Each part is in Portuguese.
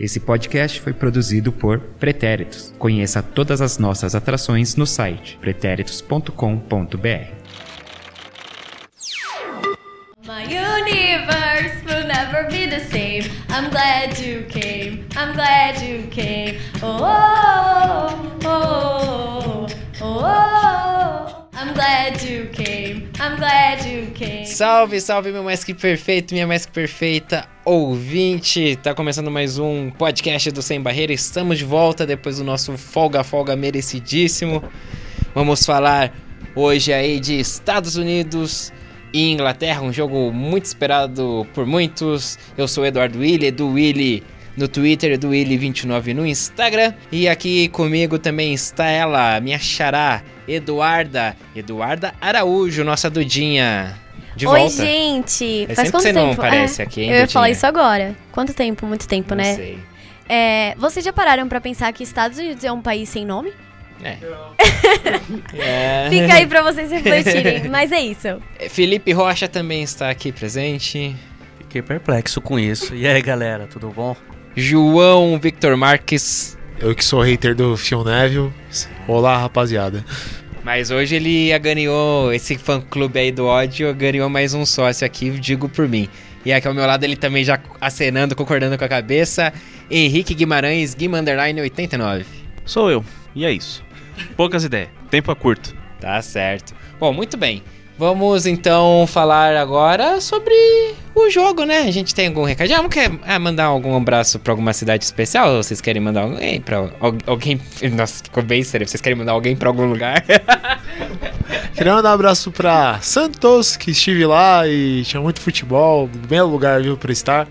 Esse podcast foi produzido por Pretéritos. Conheça todas as nossas atrações no site pretéritos.com.br. My universe will never be the same. I'm glad you came. I'm glad you came. Oh, oh, oh, oh, oh. I'm glad you came. I'm glad you. Salve, salve, meu mais que perfeito, minha mais que perfeita ouvinte. Tá começando mais um podcast do Sem Barreira. Estamos de volta depois do nosso folga folga merecidíssimo. Vamos falar hoje aí de Estados Unidos e Inglaterra, um jogo muito esperado por muitos. Eu sou Eduardo Willi, Edu Willi no Twitter, Edu Willi29 no Instagram. E aqui comigo também está ela, minha xará, Eduarda, Eduarda Araújo, nossa Dudinha. De Oi, volta. gente. É Faz sempre quanto que você tempo? não aparece É, aqui, hein, Eu ia falar isso agora. Quanto tempo? Muito tempo, Não né? sei. É, vocês já pararam pra pensar que Estados Unidos é um país sem nome? É. É. Fica aí pra vocês refletirem. Mas é isso. Felipe Rocha também está aqui presente. Fiquei perplexo com isso. E aí, galera, tudo bom? João Victor Marques. Eu que sou hater do Phil Neville. Olá, rapaziada. Mas hoje ele ganhou, esse fã clube aí do ódio, ganhou mais um sócio aqui, digo por mim. E aqui ao meu lado ele também já acenando, concordando com a cabeça. Henrique Guimarães, Guima Underline 89. Sou eu. E é isso. Poucas ideias. Tempo é curto. Tá certo. Bom, muito bem. Vamos então falar agora sobre o jogo, né? A gente tem algum recado? Ah, quer ah, mandar algum abraço pra alguma cidade especial? Ou vocês querem mandar alguém pra al- alguém? Nossa, ficou bem sério. Vocês querem mandar alguém pra algum lugar? Queria mandar um abraço pra Santos, que estive lá e tinha muito futebol. Belo lugar, viu, pra estar.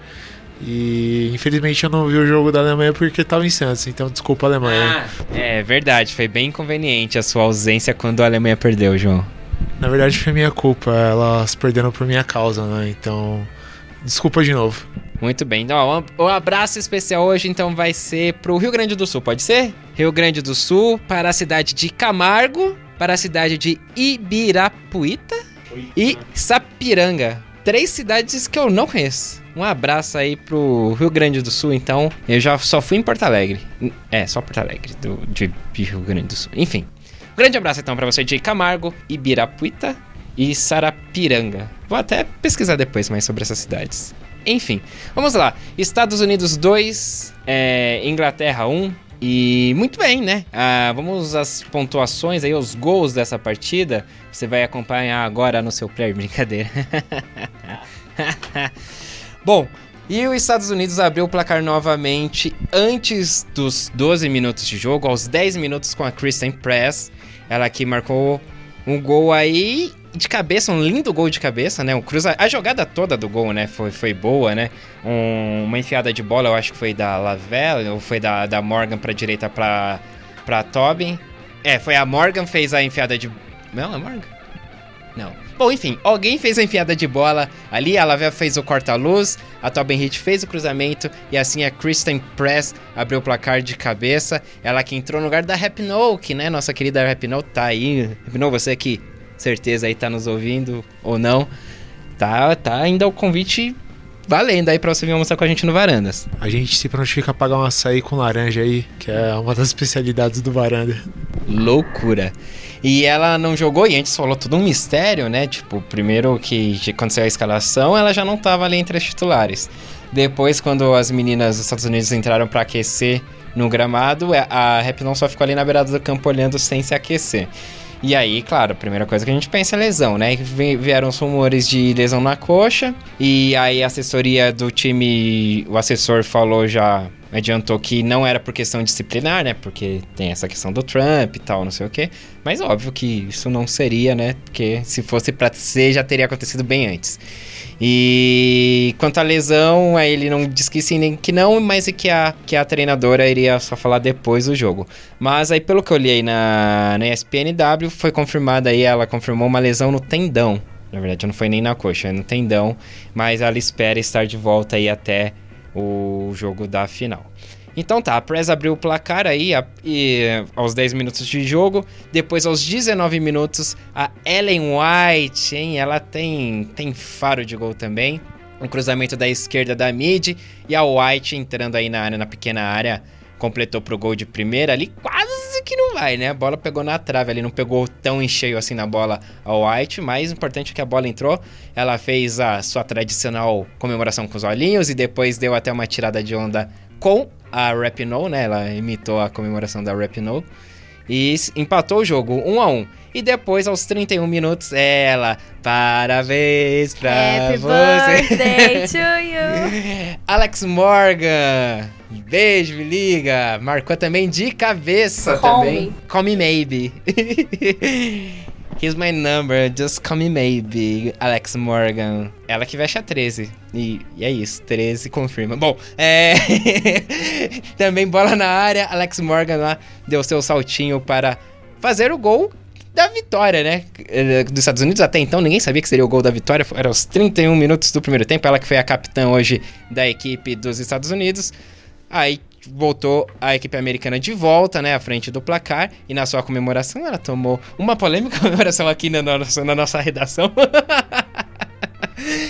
E infelizmente eu não vi o jogo da Alemanha porque tava em Santos, então desculpa Alemanha. é verdade, foi bem inconveniente a sua ausência quando a Alemanha perdeu, João. Na verdade foi minha culpa, elas perderam por minha causa, né? Então, desculpa de novo. Muito bem. Então, o abraço especial hoje então vai ser pro Rio Grande do Sul, pode ser? Rio Grande do Sul, para a cidade de Camargo, para a cidade de Ibirapuita e Sapiranga. Três cidades que eu não conheço. Um abraço aí pro Rio Grande do Sul, então. Eu já só fui em Porto Alegre. É, só Porto Alegre, do, de Rio Grande do Sul. Enfim. Um grande abraço então pra você de Camargo, Ibirapuita e Sarapiranga. Vou até pesquisar depois mais sobre essas cidades. Enfim, vamos lá. Estados Unidos 2, é, Inglaterra 1. E muito bem, né? Ah, vamos às pontuações aí, os gols dessa partida. Você vai acompanhar agora no seu player, brincadeira. Bom, e os Estados Unidos abriu o placar novamente antes dos 12 minutos de jogo, aos 10 minutos com a Kristen Press. Ela que marcou um gol aí de cabeça, um lindo gol de cabeça, né? Um cruza... A jogada toda do gol, né? Foi, foi boa, né? Um- uma enfiada de bola, eu acho que foi da Lavelle, ou foi da, da Morgan pra direita pra, pra Tobin. É, foi a Morgan fez a enfiada de. Não, é Morgan? Não. Bom, enfim, alguém fez a enfiada de bola ali, a Lavelle fez o corta-luz, a Tobin Heath fez o cruzamento e assim a Kristen Press abriu o placar de cabeça. Ela que entrou no lugar da Rapinoe, que né, nossa querida Rapinoe tá aí. Rapinoe, você que certeza aí tá nos ouvindo ou não, tá, tá ainda o convite valendo aí pra você vir almoçar com a gente no Varandas. A gente se prontifica a pagar um açaí com laranja aí, que é uma das especialidades do Varanda. Loucura. E ela não jogou, e antes falou tudo um mistério, né? Tipo, primeiro que saiu a escalação, ela já não tava ali entre as titulares. Depois, quando as meninas dos Estados Unidos entraram pra aquecer no gramado, é, a Rap não só ficou ali na beirada do campo olhando sem se aquecer. E aí, claro, a primeira coisa que a gente pensa é lesão, né? Vi- Vieram os rumores de lesão na coxa, e aí a assessoria do time, o assessor falou já, adiantou que não era por questão disciplinar, né? Porque tem essa questão do Trump e tal, não sei o quê. Mas óbvio que isso não seria, né? Porque se fosse pra ser, já teria acontecido bem antes. E quanto à lesão, aí ele não disse que sim nem que não, mas que a, que a treinadora iria só falar depois do jogo. Mas aí, pelo que eu olhei na, na ESPNW, foi confirmada aí, ela confirmou uma lesão no tendão. Na verdade, não foi nem na coxa, é no tendão. Mas ela espera estar de volta aí até o jogo da final. Então tá, a Press abriu o placar aí a- e, aos 10 minutos de jogo. Depois, aos 19 minutos, a Ellen White, hein? Ela tem, tem faro de gol também. um cruzamento da esquerda da mid e a White entrando aí na área, na pequena área, completou pro gol de primeira ali, quase que não vai, né? A bola pegou na trave ali, não pegou tão em cheio assim na bola a White, mas o importante é que a bola entrou. Ela fez a sua tradicional comemoração com os olhinhos e depois deu até uma tirada de onda com a Rapinoe, né? Ela imitou a comemoração da Rapinoe. E empatou o jogo 1 a 1 E depois, aos 31 minutos, ela. Parabéns pra Happy você. birthday to you. Alex Morgan. Beijo, me liga. Marcou também de cabeça Call também. me. Call me maybe. Here's my number, just call me maybe. Alex Morgan. Ela que veste a 13. E, e é isso, 13 confirma. Bom, é. também bola na área. Alex Morgan lá deu seu saltinho para fazer o gol da vitória, né? Dos Estados Unidos até então ninguém sabia que seria o gol da vitória. Era aos 31 minutos do primeiro tempo. Ela que foi a capitã hoje da equipe dos Estados Unidos. Aí voltou a equipe americana de volta, né, à frente do placar. E na sua comemoração ela tomou uma polêmica comemoração aqui na nossa, na nossa redação.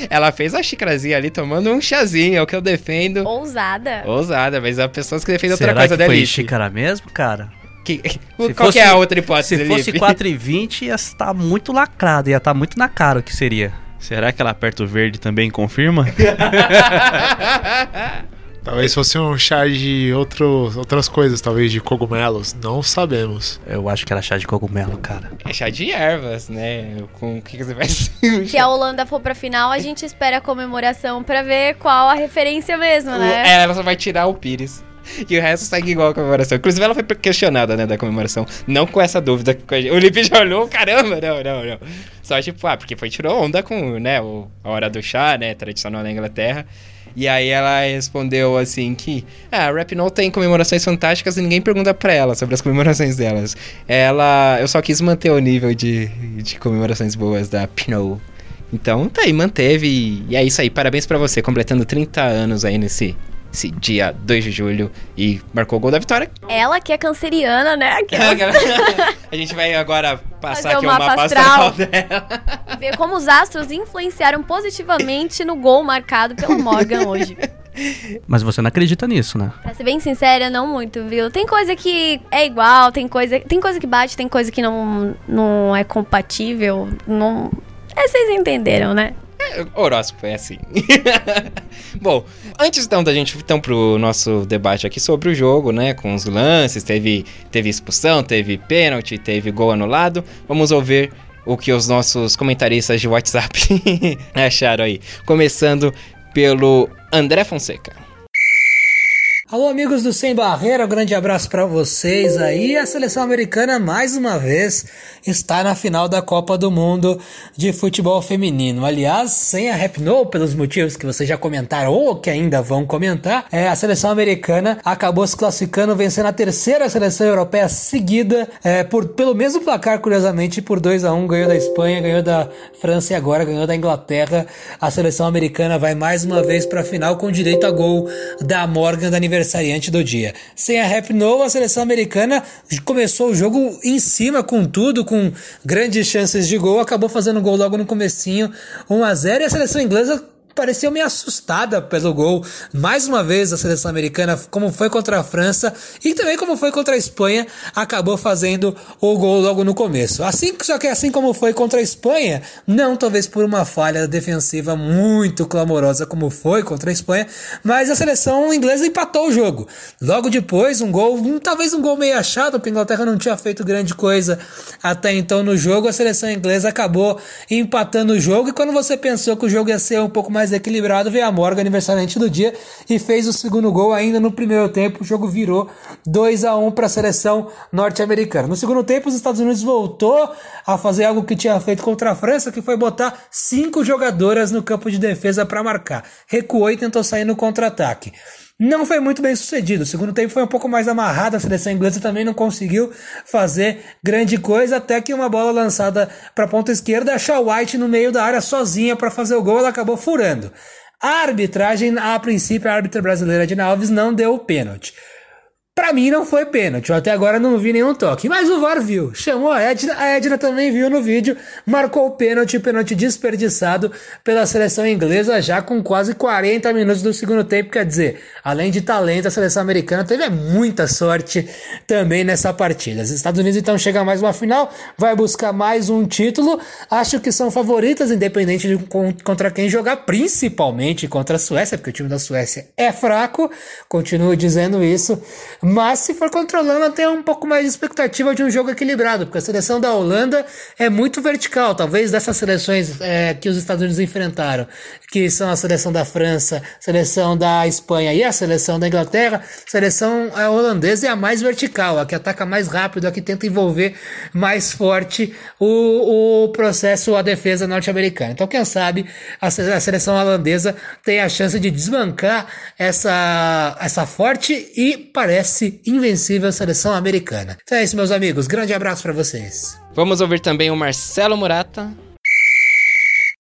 ela fez a xicrazinha ali tomando um chazinho, é o que eu defendo. Ousada. Ousada, mas há pessoas que defendem outra Será coisa que foi xícara mesmo, cara? Que, Se qual fosse- que é a outra hipótese, Se fosse Lipe? 4,20 ia estar muito lacrado, ia estar muito na cara o que seria. Será que ela aperta o verde também confirma? Talvez fosse um chá de outro, outras coisas, talvez de cogumelos. Não sabemos. Eu acho que era chá de cogumelo, cara. É chá de ervas, né? Com o que, que você faz? Se a Holanda for pra final, a gente espera a comemoração pra ver qual a referência mesmo, né? É, ela só vai tirar o pires. E o resto segue igual a comemoração. Inclusive, ela foi questionada, né, da comemoração. Não com essa dúvida. O Lipe já olhou, caramba, não, não, não. Só tipo, ah, porque foi tirou onda com, né, o, a hora do chá, né, tradicional na Inglaterra. E aí ela respondeu assim que, ah, a Rapinoe tem comemorações fantásticas e ninguém pergunta pra ela sobre as comemorações delas. Ela, eu só quis manter o nível de, de comemorações boas da Pinot. Então, tá aí, manteve. E, é isso aí. Parabéns pra você, completando 30 anos aí nesse esse dia 2 de julho e marcou o gol da vitória. Ela que é canceriana, né? Que a gente vai agora passar Fazer aqui o mapa mapa astral. astral dela. ver como os astros influenciaram positivamente no gol marcado pela Morgan hoje. Mas você não acredita nisso, né? Pra ser bem sincera, não muito, viu? Tem coisa que é igual, tem coisa, tem coisa que bate, tem coisa que não, não é compatível. Não... É, vocês entenderam, né? Horóscopo é assim. Bom, antes então da gente então pro nosso debate aqui sobre o jogo, né, com os lances, teve teve expulsão, teve pênalti, teve gol anulado. Vamos ouvir o que os nossos comentaristas de WhatsApp acharam aí. Começando pelo André Fonseca. Alô, amigos do Sem Barreira, um grande abraço para vocês aí. A seleção americana, mais uma vez, está na final da Copa do Mundo de futebol feminino. Aliás, sem a Rapinoe, pelos motivos que vocês já comentaram ou que ainda vão comentar, é, a seleção americana acabou se classificando, vencendo a terceira seleção europeia seguida, é, por, pelo mesmo placar, curiosamente, por 2 a 1 ganhou da Espanha, ganhou da França e agora ganhou da Inglaterra. A seleção americana vai mais uma vez para a final com direito a gol da Morgan, da aniversariante do dia. Sem a Rapinoe, a seleção americana começou o jogo em cima com tudo, com grandes chances de gol, acabou fazendo gol logo no comecinho, 1 a 0 e a seleção inglesa pareceu meio assustada pelo gol. Mais uma vez a seleção americana, como foi contra a França e também como foi contra a Espanha, acabou fazendo o gol logo no começo. Assim, só que assim como foi contra a Espanha, não talvez por uma falha defensiva muito clamorosa como foi contra a Espanha, mas a seleção inglesa empatou o jogo. Logo depois, um gol, talvez um gol meio achado, porque a Inglaterra não tinha feito grande coisa até então no jogo, a seleção inglesa acabou empatando o jogo e quando você pensou que o jogo ia ser um pouco mais equilibrado, veio a Morgan, aniversariante do dia, e fez o segundo gol ainda no primeiro tempo. O jogo virou 2 a 1 para a seleção norte-americana. No segundo tempo, os Estados Unidos voltou a fazer algo que tinha feito contra a França, que foi botar cinco jogadoras no campo de defesa para marcar. Recuou e tentou sair no contra-ataque. Não foi muito bem sucedido. O segundo tempo foi um pouco mais amarrado. A seleção inglesa também não conseguiu fazer grande coisa. Até que uma bola lançada para a ponta esquerda, a Shaw White no meio da área sozinha para fazer o gol, ela acabou furando. A arbitragem, a princípio, a árbitra brasileira Dina Alves não deu o pênalti. Pra mim não foi pênalti, eu até agora não vi nenhum toque. Mas o VAR viu, chamou a Edna, a Edna também viu no vídeo, marcou o pênalti, pênalti desperdiçado pela seleção inglesa já com quase 40 minutos do segundo tempo. Quer dizer, além de talento, a seleção americana teve muita sorte também nessa partida. Os Estados Unidos então chega a mais uma final, vai buscar mais um título. Acho que são favoritas, independente de contra quem jogar, principalmente contra a Suécia, porque o time da Suécia é fraco, continuo dizendo isso. Mas se for controlando, tem um pouco mais de expectativa de um jogo equilibrado, porque a seleção da Holanda é muito vertical, talvez dessas seleções é, que os Estados Unidos enfrentaram, que são a seleção da França, seleção da Espanha e a seleção da Inglaterra, a seleção holandesa é a mais vertical, a que ataca mais rápido, a que tenta envolver mais forte o, o processo, a defesa norte-americana. Então, quem sabe a, seleção holandesa tem a chance de desbancar essa, essa forte e parece parece invencível seleção americana. Então é isso, meus amigos. Grande abraço para vocês. Vamos ouvir também o Marcelo Murata.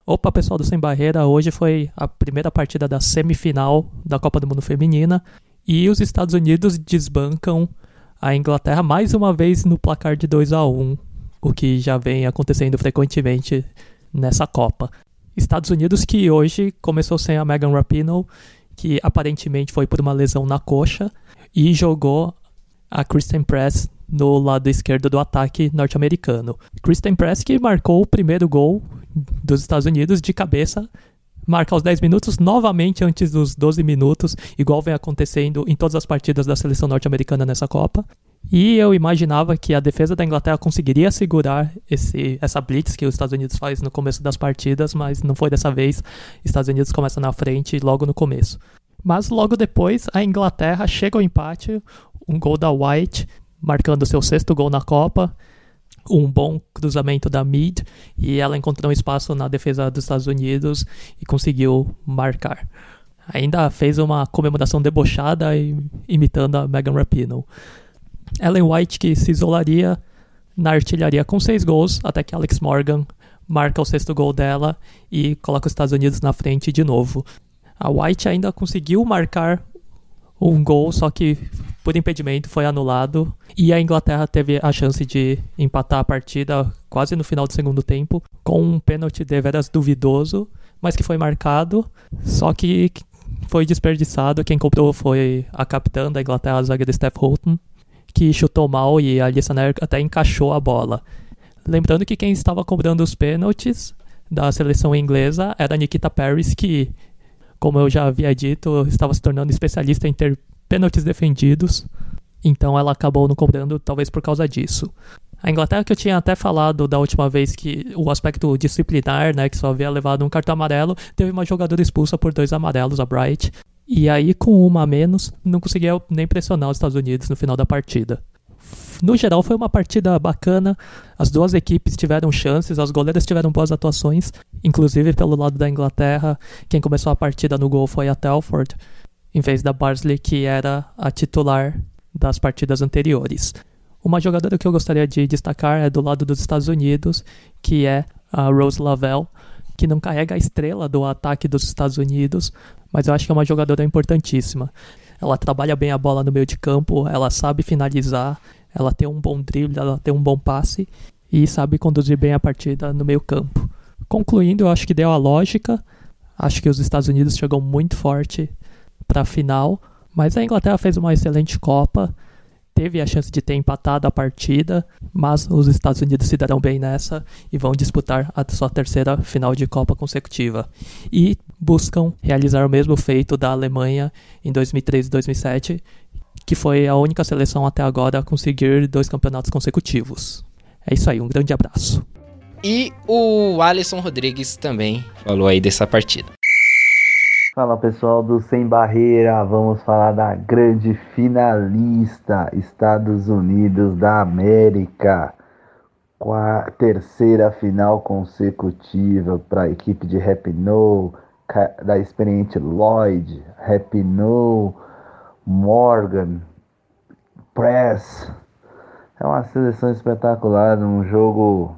Opa, pessoal do Sem Barreira, hoje foi a primeira partida da semifinal da Copa do Mundo Feminina e os Estados Unidos desbancam a Inglaterra mais uma vez no placar de 2 a 1 o que já vem acontecendo frequentemente nessa Copa. Estados Unidos que hoje começou sem a Megan Rapinoe, que aparentemente foi por uma lesão na coxa, e jogou a Kristen Press no lado esquerdo do ataque norte-americano. Kristen Press que marcou o primeiro gol dos Estados Unidos de cabeça, marca aos 10 minutos, novamente antes dos 12 minutos, igual vem acontecendo em todas as partidas da seleção norte-americana nessa Copa. E eu imaginava que a defesa da Inglaterra conseguiria segurar esse, essa blitz que os Estados Unidos faz no começo das partidas, mas não foi dessa vez. Estados Unidos começa na frente logo no começo. Mas logo depois, a Inglaterra chega ao empate, um gol da White, marcando seu sexto gol na Copa, um bom cruzamento da Mid, e ela encontrou um espaço na defesa dos Estados Unidos e conseguiu marcar. Ainda fez uma comemoração debochada imitando a Megan Rapinoe. Ellen White que se isolaria na artilharia com seis gols, até que Alex Morgan marca o sexto gol dela e coloca os Estados Unidos na frente de novo. A White ainda conseguiu marcar um gol, só que por impedimento foi anulado. E a Inglaterra teve a chance de empatar a partida quase no final do segundo tempo, com um pênalti deveras duvidoso, mas que foi marcado. Só que foi desperdiçado. Quem cobrou foi a capitã da Inglaterra, a zagueira Steph Houghton, que chutou mal e a Alissa Nair até encaixou a bola. Lembrando que quem estava cobrando os pênaltis da seleção inglesa era Nikita Paris, que como eu já havia dito, estava se tornando especialista em ter pênaltis defendidos, então ela acabou não cobrando, talvez por causa disso. A Inglaterra, que eu tinha até falado da última vez que o aspecto disciplinar, né, que só havia levado um cartão amarelo, teve uma jogadora expulsa por dois amarelos, a Bright, e aí com uma a menos, não conseguia nem pressionar os Estados Unidos no final da partida. No geral, foi uma partida bacana. As duas equipes tiveram chances, as goleiras tiveram boas atuações, inclusive pelo lado da Inglaterra. Quem começou a partida no gol foi a Telford, em vez da Barsley, que era a titular das partidas anteriores. Uma jogadora que eu gostaria de destacar é do lado dos Estados Unidos, que é a Rose Lavelle, que não carrega a estrela do ataque dos Estados Unidos, mas eu acho que é uma jogadora importantíssima. Ela trabalha bem a bola no meio de campo, ela sabe finalizar, ela tem um bom drible, ela tem um bom passe e sabe conduzir bem a partida no meio campo. Concluindo, eu acho que deu a lógica. Acho que os Estados Unidos chegam muito forte para a final, mas a Inglaterra fez uma excelente Copa, teve a chance de ter empatado a partida, mas os Estados Unidos se darão bem nessa e vão disputar a sua terceira final de Copa consecutiva. E buscam realizar o mesmo feito da Alemanha em 2003 e 2007, que foi a única seleção até agora a conseguir dois campeonatos consecutivos. É isso aí, um grande abraço. E o Alisson Rodrigues também falou aí dessa partida. Fala pessoal do Sem Barreira, vamos falar da grande finalista Estados Unidos da América. Com a terceira final consecutiva para a equipe de Rapinoe, da experiente Lloyd, Rapinoe, Morgan, Press. É uma seleção espetacular, um jogo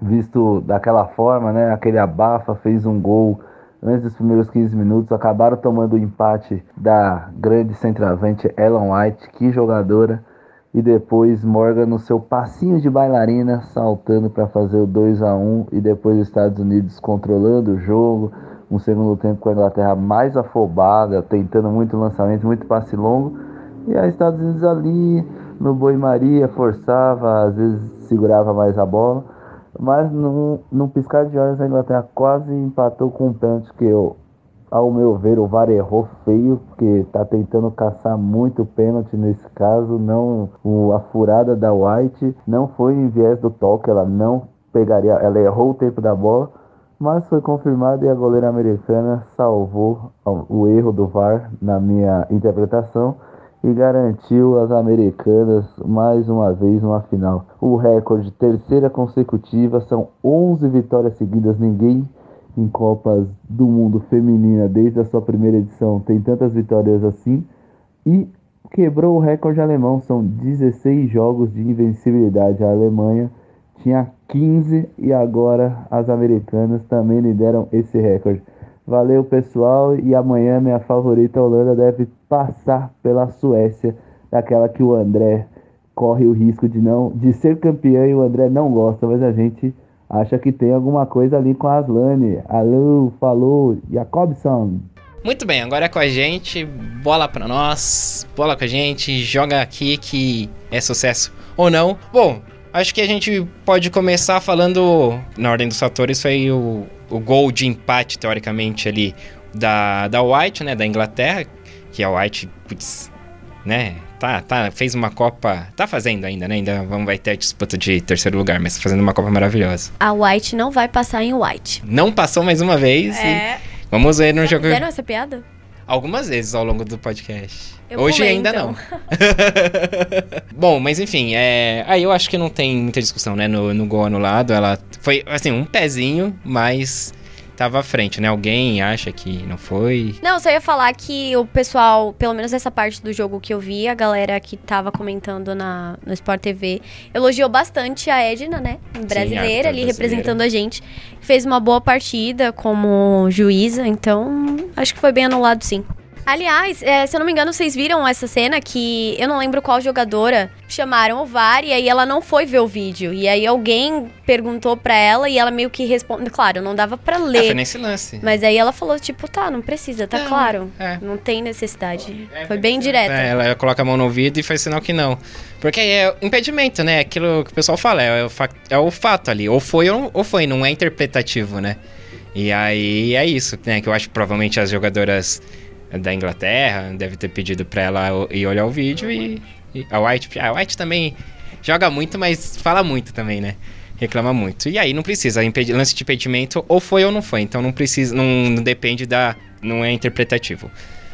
visto daquela forma, né? Aquele abafa, fez um gol antes dos primeiros 15 minutos, acabaram tomando o empate da grande centroavante Ellen White, que jogadora, e depois Morgan no seu passinho de bailarina, saltando para fazer o 2 a 1 e depois os Estados Unidos controlando o jogo, um segundo tempo com a Inglaterra mais afobada, tentando muito lançamento, muito passe longo, e os Estados Unidos ali no Boi Maria forçava, às vezes segurava mais a bola, mas num, num piscar de olhos a Inglaterra quase empatou com um pênalti que eu, ao meu ver, o VAR errou feio, porque tá tentando caçar muito pênalti nesse caso, não o, a furada da White não foi em viés do toque, ela não pegaria, ela errou o tempo da bola, mas foi confirmado e a goleira americana salvou o erro do VAR na minha interpretação e garantiu às americanas mais uma vez uma final. O recorde terceira consecutiva são 11 vitórias seguidas, ninguém em Copas do Mundo feminina desde a sua primeira edição tem tantas vitórias assim e quebrou o recorde alemão, são 16 jogos de invencibilidade. A Alemanha tinha 15 e agora as americanas também lideram esse recorde. Valeu, pessoal. E amanhã minha favorita Holanda deve passar pela Suécia, daquela que o André corre o risco de não de ser campeão e o André não gosta, mas a gente acha que tem alguma coisa ali com a Aslane. Alô, falou, Jacobson. Muito bem, agora é com a gente, bola pra nós, bola com a gente, joga aqui que é sucesso ou não. Bom, acho que a gente pode começar falando, na ordem dos fatores, foi o, o gol de empate, teoricamente, ali da, da White, né? Da Inglaterra, que a White, putz, né? Tá, tá, fez uma Copa. Tá fazendo ainda, né? Ainda vamos, vai ter a disputa de terceiro lugar, mas tá fazendo uma Copa maravilhosa. A White não vai passar em White. Não passou mais uma vez. É. vamos ver no jogo. Fizeram essa piada? Algumas vezes ao longo do podcast. Eu Hoje ainda então. não. Bom, mas enfim, é... aí eu acho que não tem muita discussão, né? No, no gol anulado, ela foi, assim, um pezinho, mas tava à frente, né? Alguém acha que não foi. Não, só ia falar que o pessoal, pelo menos essa parte do jogo que eu vi, a galera que tava comentando na, no Sport TV, elogiou bastante a Edna, né? Brasileira, árbitra ali brasileira. representando a gente. Fez uma boa partida como juíza, então acho que foi bem anulado sim. Aliás, é, se eu não me engano, vocês viram essa cena que eu não lembro qual jogadora chamaram o VAR e aí ela não foi ver o vídeo. E aí alguém perguntou pra ela e ela meio que respondeu. Claro, não dava pra Ah, ler. foi nesse lance. Mas aí ela falou, tipo, tá, não precisa, tá Não, claro. é. Não tem necessidade. Foi bem direta. É, ela coloca a mão no ouvido e faz sinal que não. Porque é impedimento, né? Aquilo que o pessoal fala, é o, fa- é o fato ali. Ou foi ou não- ou foi, não é interpretativo, né? E aí é isso, né? Que eu acho que provavelmente as jogadoras da Inglaterra devem ter pedido pra ela ir olhar o vídeo e, e a White. A White também joga muito, mas fala muito também, né? Reclama muito. E aí não precisa. Lance de impedimento ou foi ou não foi. Então não precisa. Não, não depende da. Não é interpretativo.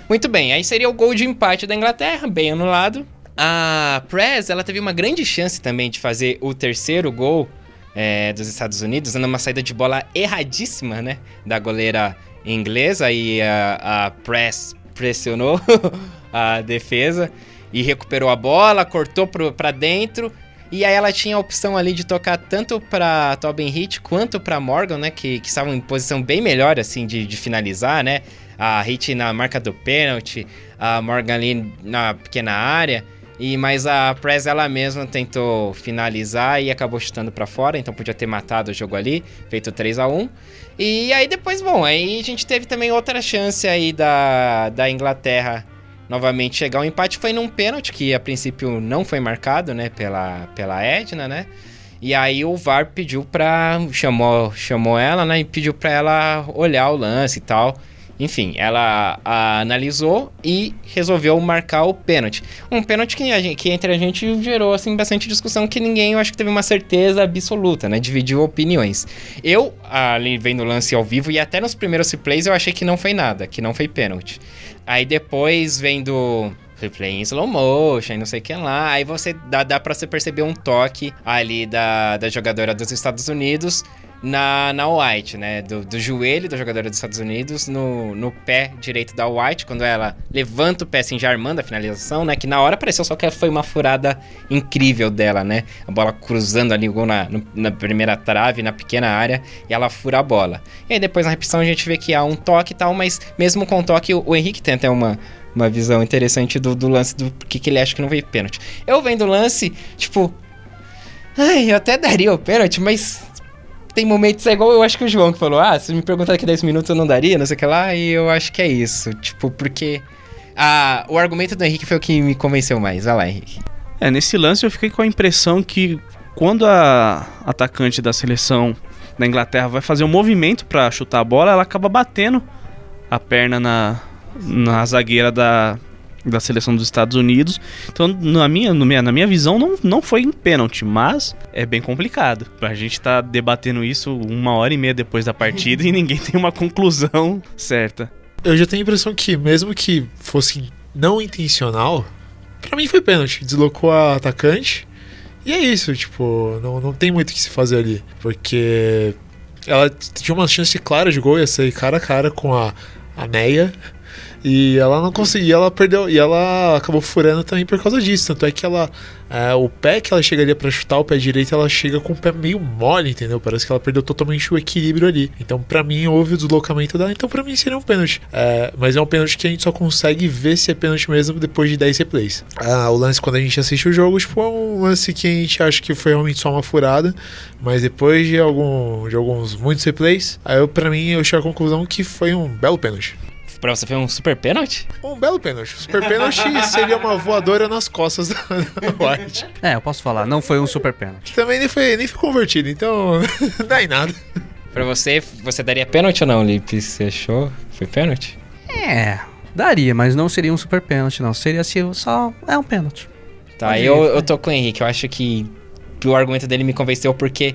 Muito bem, aí seria o gol de empate da Inglaterra, bem anulado. A Press, ela teve uma grande chance também de fazer o terceiro gol é, dos Estados Unidos, dando uma saída de bola erradíssima, né? Da goleira inglesa e a, a Press pressionou a defesa e recuperou a bola, cortou pro, pra dentro. E aí ela tinha a opção ali de tocar tanto pra Tobin Hit quanto pra Morgan, né? Que, que estavam em posição bem melhor, assim, de, de finalizar, né? A Hit na marca do pênalti, a Morgan ali na pequena área. E mas a Press ela mesma tentou finalizar e acabou chutando pra fora, então podia ter matado o jogo ali, feito 3 a 1 E aí depois, bom, aí a gente teve também outra chance aí da, da Inglaterra novamente chegar ao empate, foi num pênalti que a princípio não foi marcado, né, pela, pela Edna, né? E aí o VAR pediu pra. chamou, chamou ela, né? E pediu pra ela olhar o lance e tal. Enfim, ela analisou e resolveu marcar o pênalti. Um pênalti que, gente- que entre a gente gerou assim, bastante discussão, que ninguém eu acho que teve uma certeza absoluta, né? Dividiu opiniões. Eu, ali vendo o lance ao vivo, e até nos primeiros replays, eu achei que não foi nada, que não foi pênalti. Aí depois, vendo replay em slow motion, não sei o que lá, aí você dá, dá pra você perceber um toque ali da, da jogadora dos Estados Unidos na, na White, né? Do, do joelho da jogadora dos Estados Unidos no, no pé direito da White, quando ela levanta o pé assim, já armando a finalização, né? Que na hora pareceu só que foi uma furada incrível dela, né? A bola cruzando ali o gol na, na primeira trave, na pequena área, e ela fura a bola. E aí depois na repetição a gente vê que há um toque e tal, mas mesmo com o toque, o, o Henrique tem até uma. Uma visão interessante do, do lance do que, que ele acha que não veio pênalti. Eu vendo o lance, tipo, Ai, eu até daria o pênalti, mas tem momentos, é igual eu acho que o João que falou, ah, se me perguntar daqui 10 minutos eu não daria, não sei o que lá, e eu acho que é isso. Tipo, porque a, o argumento do Henrique foi o que me convenceu mais. Vai lá, Henrique. É, nesse lance eu fiquei com a impressão que quando a atacante da seleção da Inglaterra vai fazer um movimento pra chutar a bola, ela acaba batendo a perna na, na zagueira da, da seleção dos Estados Unidos. Então, na minha, na minha visão, não, não foi em pênalti, mas é bem complicado. Pra gente estar debatendo isso uma hora e meia depois da partida e ninguém tem uma conclusão certa. Eu já tenho a impressão que, mesmo que fosse não intencional, pra mim foi pênalti. Deslocou a atacante. E é isso, tipo, não, não tem muito o que se fazer ali. Porque ela tinha uma chance clara de gol, ia sair cara a cara com a, a Neia. E ela não conseguia, ela perdeu. E ela acabou furando também por causa disso. Tanto é que ela. é, o pé que ela chegaria pra chutar, o pé direito, ela chega com o pé meio mole, entendeu? Parece que ela perdeu totalmente o equilíbrio ali. Então, pra mim, houve o deslocamento dela. Então, pra mim, seria um pênalti. É, mas é um pênalti que a gente só consegue ver se é pênalti mesmo depois de 10 replays. Ah, o lance, quando a gente assiste o jogo, tipo, é um lance que a gente acha que foi realmente só uma furada. Mas depois de, algum, de alguns muitos replays, aí pra mim, eu chego à conclusão que foi um belo pênalti. Pra você foi um super pênalti? Um belo pênalti. O super pênalti seria uma voadora nas costas da da White. É, eu posso falar, não foi um super pênalti. Também nem foi, nem foi convertido, então não dá em nada. Pra você, você daria pênalti ou não, Lipe? Você achou? Foi pênalti? É, daria, mas não seria um super pênalti, não. Seria assim, só. É um pênalti. Tá, Pode eu, ir, eu tô com o Henrique. Eu acho que o argumento dele me convenceu porque.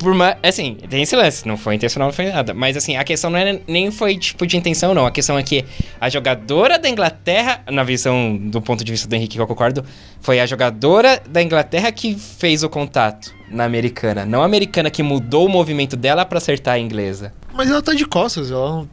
Por uma, assim, tem esse lance, não foi intencional, não foi nada. Mas assim, a questão não é nem foi tipo de intenção, não. A questão é que a jogadora da Inglaterra, na visão do ponto de vista do Henrique, que eu concordo, foi a jogadora da Inglaterra que fez o contato na americana. Não a americana que mudou o movimento dela pra acertar a inglesa. Mas ela tá de costas, ela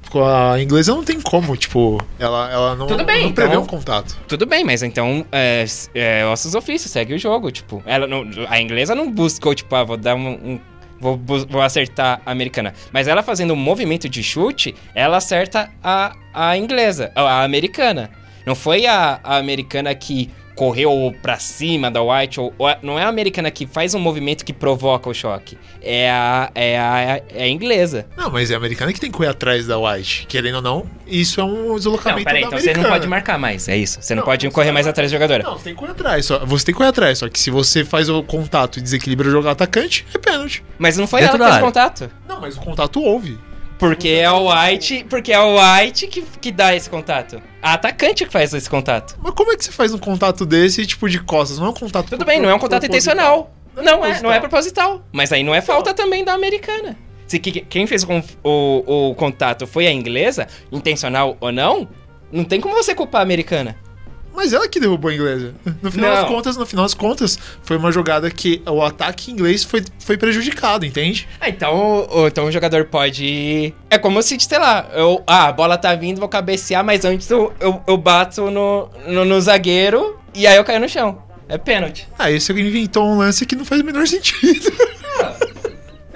a inglesa não tem como, tipo, ela, ela não, Tudo bem, não prevê então- um contato. Tudo bem, mas então é, é ossos ofícios, segue o jogo, tipo. Ela não, a inglesa não buscou, tipo, ah, vou dar um. um- vou, vou acertar a americana. Mas ela fazendo um movimento de chute, ela acerta a, a inglesa, a, a americana. Não foi a, a americana que correu pra cima da White, ou, ou a- não é a americana que faz um movimento que provoca o choque. É a, é a, é a inglesa. Não, mas é a americana que tem que correr atrás da White. Querendo ou não, isso é um deslocamento Não, peraí, então você americana. não pode marcar mais, é isso. Você não, Não, pode você correr vai mais atrás da jogadora. Não, você tem que correr atrás. Só, você tem que correr atrás. Só que se você faz o contato e desequilibra o jogo atacante, é pênalti. Mas não foi Dentro ela que fez área. contato. Não, mas o contato houve. Porque é o White, porque é o White que, que dá esse contato. A atacante que faz esse contato. Mas como é que você faz um contato desse, tipo, de costas? Não é um contato Tudo bem, não é um contato intencional. Não é, não é proposital. Mas aí não é falta também da americana. Se que- quem fez o, o, o contato foi a inglesa, intencional ou não, não tem como você culpar a americana. Mas ela que derrubou a inglesa. No final Não. das contas, no final das contas, foi uma jogada que o ataque inglês foi, foi prejudicado, entende? Ah, então, então o jogador pode. É como se, sei lá, eu, ah, a bola tá vindo, vou cabecear, mas antes eu, eu, eu bato no, no, no zagueiro e aí eu caio no chão. É pênalti. Aí você inventou um lance que não faz o menor sentido.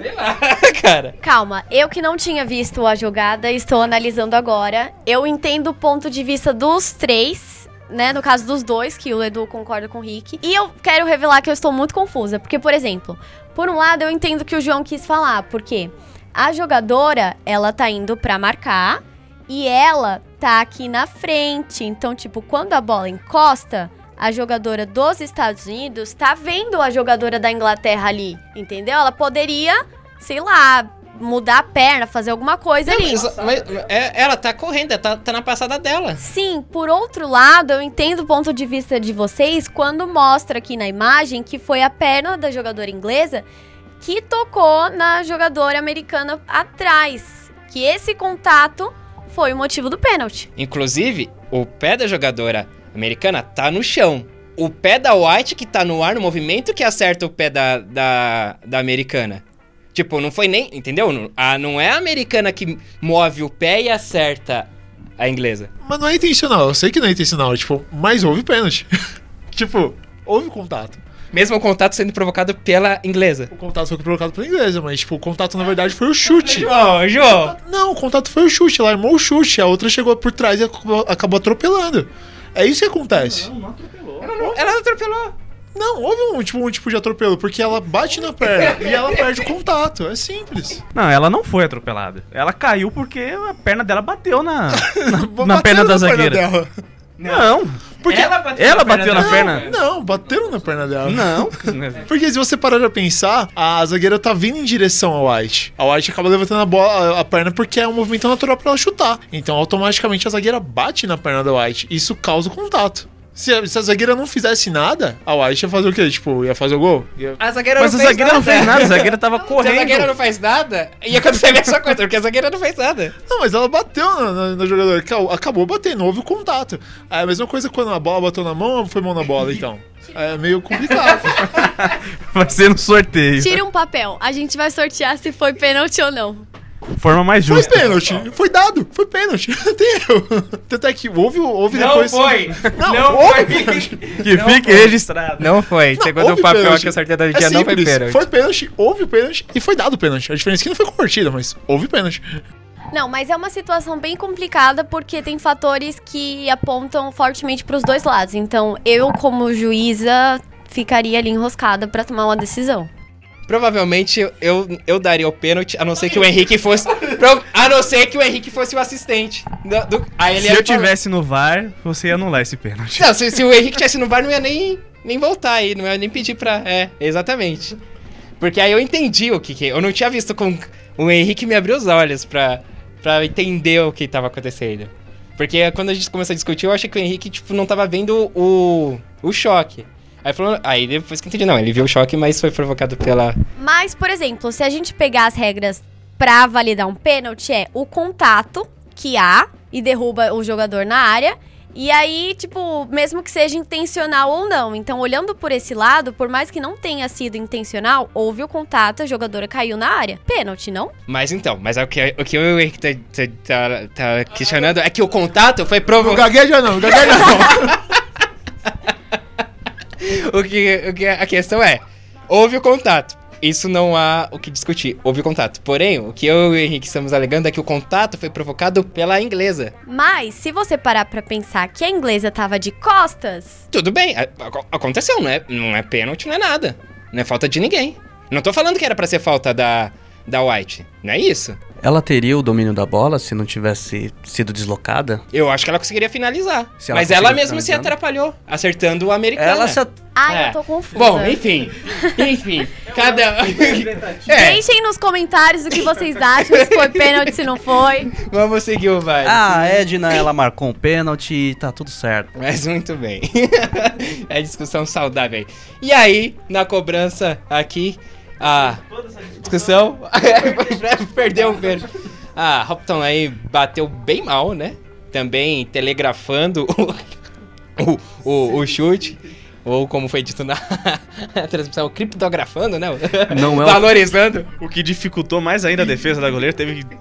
Sei lá, cara. Calma, eu que não tinha visto a jogada, estou analisando agora. Eu entendo o ponto de vista dos três, né? No caso dos dois, que o Edu concorda com o Rick. E eu quero revelar que eu estou muito confusa. Porque, por exemplo, por um lado eu entendo que o João quis falar. Porque a jogadora, ela tá indo pra marcar e ela tá aqui na frente. Então, tipo, quando a bola encosta, a jogadora dos Estados Unidos tá vendo a jogadora da Inglaterra ali, entendeu? Ela poderia, sei lá, mudar a perna, fazer alguma coisa ali. Mas- mas- é- ela tá correndo, tá, tá na passada dela. Sim, por outro lado, eu entendo o ponto de vista de vocês quando mostra aqui na imagem que foi a perna da jogadora inglesa que tocou na jogadora americana atrás. Que esse contato foi o motivo do pênalti. Inclusive, o pé da jogadora americana tá no chão. O pé da White que tá no ar no movimento que acerta o pé da, da, da americana. Tipo, não foi nem. Entendeu? Não, a, não é a americana que move o pé e acerta a inglesa. Mas não é intencional, eu sei que não é intencional, tipo, mas houve pênalti. tipo, houve contato. Mesmo o contato sendo provocado pela inglesa. O contato foi provocado pela inglesa, mas tipo, o contato na verdade foi o chute. João, João. Não, o contato foi o chute, ela armou o chute, a outra chegou por trás e acabou, acabou atropelando. É isso que acontece. Ela atropelou. Não, houve um tipo, um tipo de atropelo, porque ela bate na perna e ela perde o contato. É simples. Não, ela não foi atropelada. Ela caiu porque a perna dela bateu na, na, na perna da na zagueira. dela. Não, Porque Ela bateu ela na perna bateu na dela. perna. Não, bateram na perna dela. Não. Porque se você parar pra pensar, a zagueira tá vindo em direção ao White. A White acaba levantando a, bola, a- a perna porque é um movimento natural pra ela chutar. Então, automaticamente, a zagueira bate na perna da White. Isso causa o contato. Se a, se a zagueira não fizesse nada, a White ia fazer o quê? Tipo, ia fazer o gol? Ia- A zagueira Mas a não fez zagueira não fez nada, a zagueira tava Se a zagueira correndo. não faz nada, ia acontecer a mesma coisa, porque a zagueira não fez nada. Não, mas ela bateu na, na, na jogadora. Acabou- Acabou batendo, houve o contato. É a mesma coisa quando a bola bateu na mão ou foi mão na bola, então? É meio complicado. Vai ser no sorteio. Tira um papel. A gente vai sortear se foi pênalti ou não. Forma mais Foi justa. pênalti, foi dado, foi pênalti. Tem erro. Tanto é que houve, houve Não depois. foi. Não, Não houve foi. pênalti. Que fique registrado. Não foi. Não, Segundo o houve papel pênalti. que eu sorteio da É dia, não foi pênalti. Foi pênalti, houve pênalti e foi dado pênalti. A diferença é que não foi convertida, mas houve pênalti. Não, mas é uma situação bem complicada porque tem fatores que apontam fortemente pros dois lados. Então, eu, como juíza, ficaria ali enroscada pra tomar uma decisão. Provavelmente eu, eu daria o pênalti, a não ser que o Henrique fosse. A não ser que o Henrique fosse o assistente. Do, do- aí ele Se eu tivesse no VAR, você ia anular esse pênalti. Não, se, se o Henrique tivesse no bar, não ia nem, nem voltar aí, não ia nem pedir pra. É, exatamente. Porque aí eu entendi o que, que. Eu não tinha visto com. O Henrique me abriu os olhos pra, pra entender o que tava acontecendo. Porque quando a gente começou a discutir, eu achei que o Henrique, tipo, não tava vendo o, o choque. Aí, falou, aí depois que eu entendi, não, ele viu o choque, mas foi provocado pela. Mas, por exemplo, se a gente pegar as regras pra validar um pênalti, é o contato que há e derruba o jogador na área. E aí, tipo, mesmo que seja intencional ou não. Então, olhando por esse lado, por mais que não tenha sido intencional, houve o contato, a jogadora caiu na área. Pênalti, não? Mas então, mas é o que, o que eu o Henrique tá, tá, tá- tá questionando é que o contato foi Não provocado. gagueja não, gagueja não. o, que, o que a questão é: houve o contato. Isso não há o que discutir. Houve o contato. Porém, o que eu e o Henrique estamos alegando é que o contato foi provocado pela inglesa. Mas, se você parar pra pensar que a inglesa tava de costas, Tudo bem, a- aconteceu, não é, não é pênalti, não é nada. Não é falta de ninguém. Não tô falando que era pra ser falta da, da White. Não é isso. Ela teria o domínio da bola se não tivesse sido deslocada? Eu acho que ela conseguiria finalizar. Se ela Mas ela mesma se finalizando. atrapalhou, acertando o americano. Ela se. at- ai, É. eu tô confusa. Bom, enfim. Enfim. Cada. é, Deixem nos comentários o que vocês acham, se foi pênalti, se não foi. vamos seguir o baile. Ah, a Edna, ela marcou um pênalti e tá tudo certo. Mas muito bem. é discussão saudável aí. E aí, na cobrança aqui, a discussão. Perdeu o verde. A Hopton aí bateu bem mal, né? Também telegrafando o, o, o, o chute. Ou como foi dito na transmissão, criptografando, né? Não é Valorizando. O que dificultou mais ainda a defesa da goleira teve que.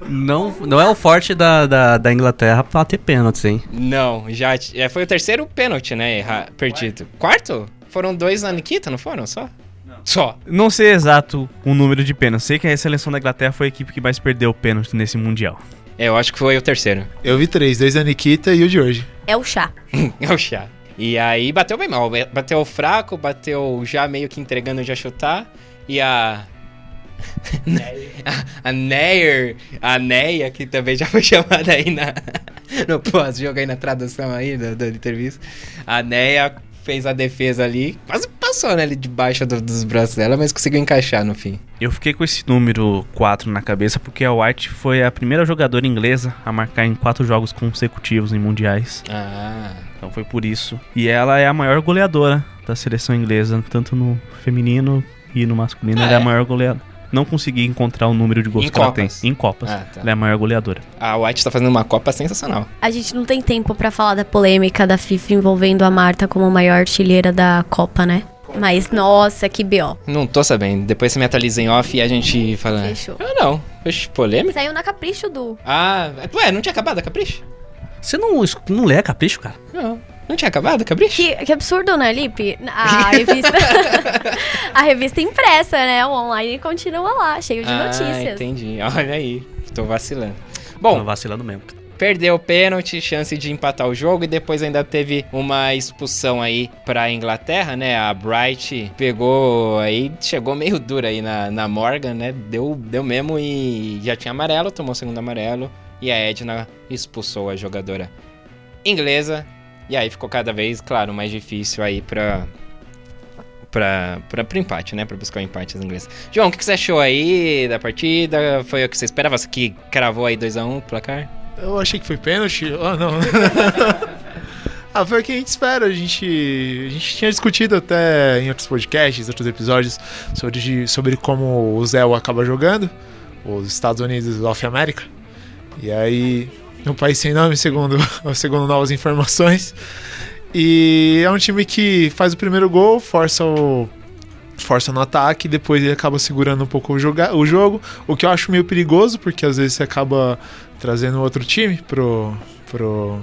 Não, não é o forte da, da, da Inglaterra pra ter pênaltis, hein? Não, já, já foi o terceiro pênalti, né? perdido. Quarto? Foram dois na Nikita, não foram só? Só. Não sei exato o número de pênaltis. Sei que a seleção da Inglaterra foi a equipe que mais perdeu pênalti nesse Mundial. É, eu acho que foi o terceiro. Eu vi três, dois da Nikita e o de hoje. É o chá. é o chá. E aí bateu bem mal. Bateu fraco, bateu já meio que entregando já chutar. E a. a, Neyer, a Neia, que também já foi chamada aí na, no pós-jogo aí na tradução aí da, da entrevista. A Neia fez a defesa ali, quase passou, né, ali debaixo do- dos braços dela, mas conseguiu encaixar no fim. Eu fiquei com esse número 4 na cabeça porque a White foi a primeira jogadora inglesa a marcar em quatro jogos consecutivos em mundiais. Ah. Então foi por isso. E ela é a maior goleadora da seleção inglesa, tanto no feminino e no masculino. Ah, ela é a é? maior goleadora. Não consegui encontrar o número de gols Em que ela Copas? tem. Em Copas. Ah, tá. Ela é a maior goleadora. A White tá fazendo uma Copa sensacional. A gente não tem tempo pra falar da polêmica da FIFA envolvendo a Marta como maior artilheira da Copa, né? Mas, nossa, que B.O. Não tô sabendo. Depois você me atualiza em off e a gente fala. Fechou. Ah, não. Fez polêmica? Saiu na Capricho do. Ah, ué, não tinha acabado a Capricho? Você não, não lê a Capricho, cara? Não. Não tinha acabado a Capricho? Que, que absurdo, né, Lipe? A revista. a revista impressa, né? O online continua lá, cheio de ah, notícias. entendi. Olha aí. Tô vacilando. Tô Bom, vacilando mesmo. perdeu o pênalti, chance de empatar o jogo e depois ainda teve uma expulsão aí pra Inglaterra, né? A Bright pegou aí, chegou meio dura aí na, na Morgan, né? Deu, deu mesmo e já tinha amarelo, tomou o segundo amarelo e a Edna expulsou a jogadora inglesa e aí ficou cada vez, claro, mais difícil aí pra... Pra, pra, pro empate, né? Pra buscar o empate as inglesas. João, o que, que você achou aí da partida? Foi o que você esperava? Você que cravou aí 2x1 o placar? Eu achei que foi pênalti. Ah, não. ah, foi o que a gente espera. A gente, a gente tinha discutido até em outros podcasts, outros episódios, sobre, sobre como o Zé acaba jogando, os Estados Unidos of America. E aí, um país sem nome, segundo, segundo novas informações. E é um time que faz o primeiro gol, força o. Força no ataque, depois ele acaba segurando um pouco o, joga o jogo, o que eu acho meio perigoso, porque às vezes você acaba trazendo outro time pro, pro,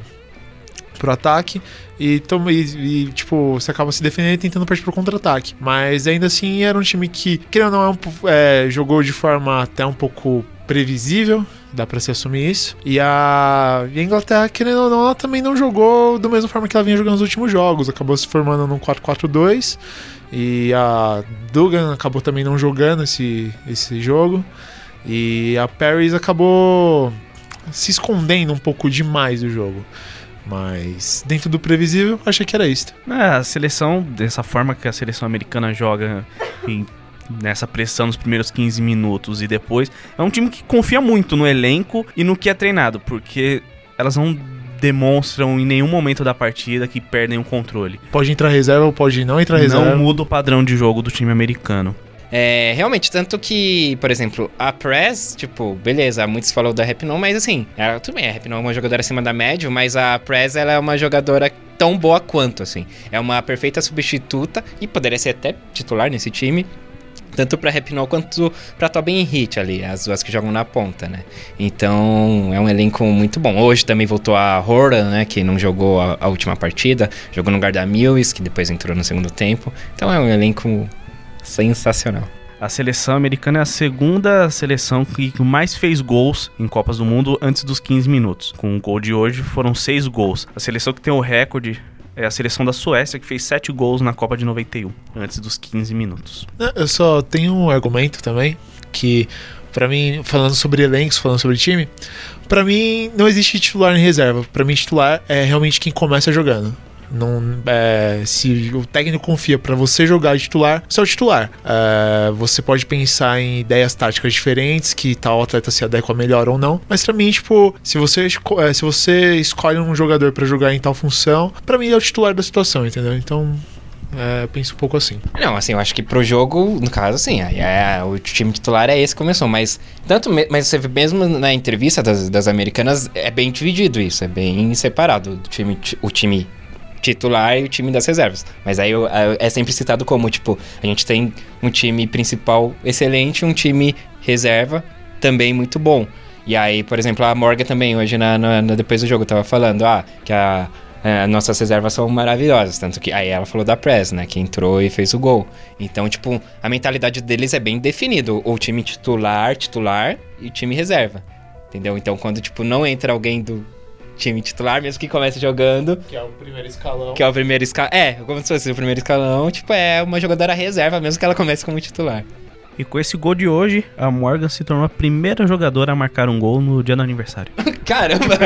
pro ataque e, toma, e, e, tipo, você acaba se defendendo e tentando partir pro contra-ataque. Mas ainda assim era um time que, querendo ou não, é um, é, jogou de forma até um pouco previsível, dá pra se assumir isso. E a, e a Inglaterra, querendo ou não, ela também não jogou da mesma forma que ela vinha jogando nos últimos jogos. Acabou se formando num 4-4-2. E a Dugan acabou também não jogando esse, esse jogo. E a Paris acabou se escondendo um pouco demais do jogo. Mas dentro do previsível, achei que era isso. É, a seleção, dessa forma que a seleção americana joga em, nessa pressão nos primeiros 15 minutos e depois, é um time que confia muito no elenco e no que é treinado, porque elas não demonstram em nenhum momento da partida que perdem o controle. Pode entrar reserva ou pode não entrar reserva. Não muda o padrão de jogo do time americano. É, realmente, tanto que, por exemplo, a Press, tipo, beleza, muitos falam da Rapnon, mas assim, ela tudo bem, a Rapnon é uma jogadora acima da média, mas a Press ela é uma jogadora tão boa quanto, assim. É uma perfeita substituta e poderia ser até titular nesse time. Tanto pra Rapinol quanto pra Tobin Hit ali, as duas que jogam na ponta, né? Então, é um elenco muito bom. Hoje também voltou a Horan, né? Que não jogou a, a última partida. Jogou no lugar da Mills, que depois entrou no segundo tempo. Então, é um elenco sensacional. A seleção americana é a segunda seleção que mais fez gols em Copas do Mundo antes dos 15 minutos. Com o gol de hoje foram seis gols. A seleção que tem o recorde é a seleção da Suécia, que fez 7 gols na Copa de 91, antes dos 15 minutos. Eu só tenho um argumento também, que para mim, falando sobre elencos, falando sobre time, para mim não existe titular em reserva. Para mim, titular é realmente quem começa jogando. Não, é, se o técnico confia para você jogar titular, você é o titular. É, você pode pensar em ideias táticas diferentes, que tal atleta se adequa melhor ou não. Mas pra mim, tipo, se você, é, se você escolhe um jogador para jogar em tal função, pra mim é o titular da situação, entendeu? Então, é, penso um pouco assim. Não, assim, eu acho que pro jogo, no caso, assim, aí é, o time titular é esse que começou, mas tanto me- mas você mesmo na entrevista das, das americanas, é bem dividido isso, é bem separado o time, ti- o time titular e o time das reservas. Mas aí eu- é é sempre citado como, tipo, a gente tem um time principal excelente, um time reserva também muito bom. E aí, por exemplo, a Morgan também, hoje, na, na- na- depois do jogo, tava falando, ah, que a, é, nossas reservas são maravilhosas. Tanto que aí ela falou da Press, né? Que entrou e fez o gol. Então, tipo, a mentalidade deles é bem definido. O time titular, titular e time reserva. Entendeu? Então, quando, tipo, não entra alguém do time titular, mesmo que comece jogando, Que é o primeiro escalão. que é o primeiro escalão. É, como se fosse o primeiro escalão, tipo, é uma jogadora reserva, mesmo que ela comece como titular. E com esse gol de hoje, a Morgan se tornou a primeira jogadora a marcar um gol no dia do aniversário. Caramba!